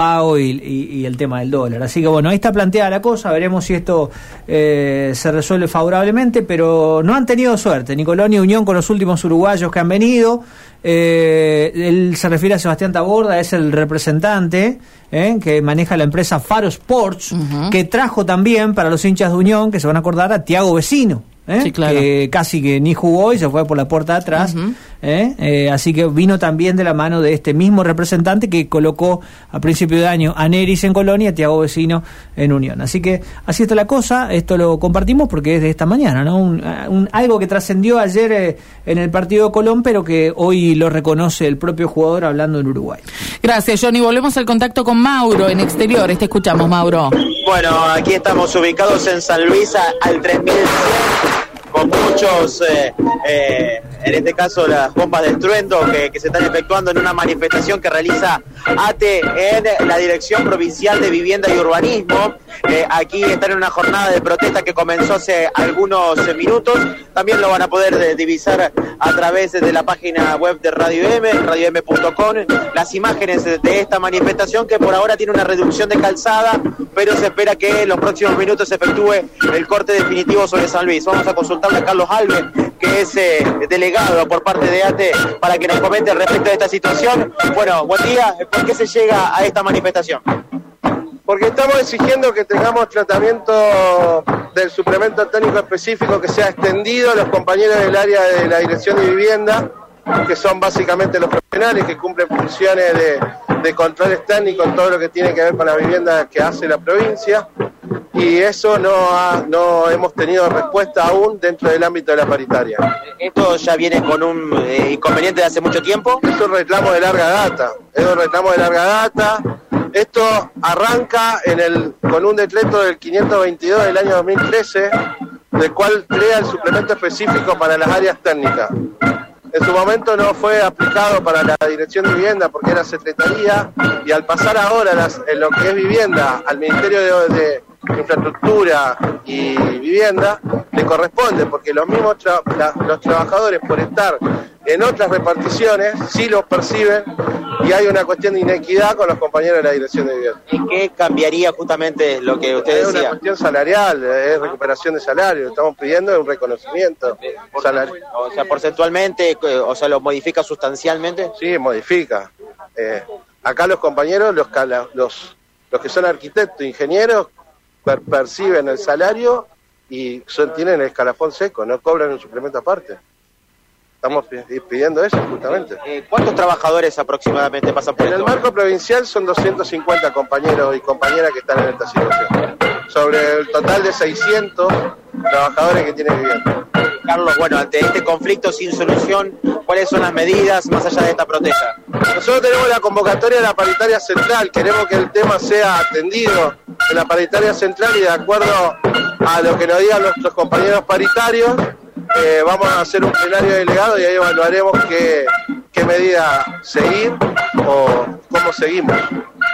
pago y, y, y, el tema del dólar. Así que bueno, ahí está planteada la cosa, veremos si esto eh, se resuelve favorablemente, pero no han tenido suerte, ni Colón ni Unión con los últimos uruguayos que han venido. Eh, él se refiere a Sebastián Taborda, es el representante eh, que maneja la empresa Faro Sports, uh -huh. que trajo también para los hinchas de Unión, que se van a acordar, a Tiago Vecino. ¿Eh? Sí, claro. que casi que ni jugó y se fue por la puerta de atrás. Uh -huh. ¿eh? Eh, así que vino también de la mano de este mismo representante que colocó a principio de año a Neris en Colonia, a Tiago Vecino en Unión. Así que así está la cosa, esto lo compartimos porque es de esta mañana, ¿no? Un, un, algo que trascendió ayer eh, en el partido de Colón, pero que hoy lo reconoce el propio jugador hablando en Uruguay. Gracias, Johnny. Volvemos al contacto con Mauro en exteriores. Te escuchamos, Mauro. Bueno, aquí estamos ubicados en San Luis al 3100 con muchos, eh, eh, en este caso las bombas de estruendo que, que, se están efectuando en una manifestación que realiza ATE en la Dirección Provincial de Vivienda y Urbanismo. Eh, aquí están en una jornada de protesta que comenzó hace algunos minutos. También lo van a poder divisar a través de la página web de Radio M, radiom.com, las imágenes de esta manifestación que por ahora tiene una reducción de calzada, pero se espera que en los próximos minutos se efectúe el corte definitivo sobre San Luis. Vamos a consultarle a Carlos Alves, que es eh, delegado por parte de ATE, para que nos comente respecto de esta situación. Bueno, buen día. ¿Por qué se llega a esta manifestación? Porque estamos exigiendo que tengamos tratamiento del suplemento técnico específico que sea extendido a los compañeros del área de la Dirección de Vivienda, que son básicamente los profesionales que cumplen funciones de, de controles técnicos en todo lo que tiene que ver con la vivienda que hace la provincia y eso no, ha, no hemos tenido respuesta aún dentro del ámbito de la paritaria. ¿Esto ya viene con un eh, inconveniente de hace mucho tiempo? Es un reclamo de larga data, es un reclamo de larga data. Esto arranca en el, con un decreto del 522 del año 2013, del cual crea el suplemento específico para las áreas técnicas. En su momento no fue aplicado para la dirección de vivienda porque era secretaría y al pasar ahora las, en lo que es vivienda al Ministerio de, de infraestructura y vivienda le corresponde porque los mismos tra la, los trabajadores por estar en otras reparticiones sí los perciben y hay una cuestión de inequidad con los compañeros de la dirección de vivienda. ¿Y qué cambiaría justamente lo que usted es decía? Es una cuestión salarial, es recuperación de salario, estamos pidiendo un reconocimiento salarial. O sea, porcentualmente, o sea, lo modifica sustancialmente. Sí, modifica. Eh, acá los compañeros, los, los, los que son arquitectos, ingenieros, per perciben el salario y son, tienen el escalafón seco, no cobran un suplemento aparte. Estamos pidiendo eso justamente. Eh, ¿Cuántos trabajadores aproximadamente pasan por En el marco provincial son 250 compañeros y compañeras que están en esta situación. Sobre el total de 600 trabajadores que tienen vivienda. Carlos, bueno, ante este conflicto sin solución, ¿cuáles son las medidas más allá de esta protesta? Nosotros tenemos la convocatoria de la paritaria central, queremos que el tema sea atendido en la paritaria central y de acuerdo a lo que nos digan nuestros compañeros paritarios, eh, vamos a hacer un plenario delegado y ahí evaluaremos qué, qué medida seguir o cómo seguimos.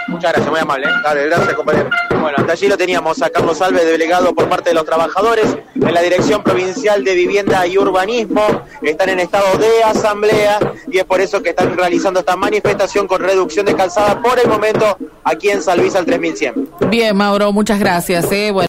Muchas gracias, muy amable. ¿eh? Dale, gracias compañero. Bueno, hasta allí lo teníamos a Carlos Alves, delegado por parte de los trabajadores en la Dirección Provincial de Vivienda y Urbanismo. Están en estado de asamblea y es por eso que están realizando esta manifestación con reducción de calzada por el momento aquí en San Luis al 3100. Bien, Mauro, muchas gracias. ¿eh? Bueno.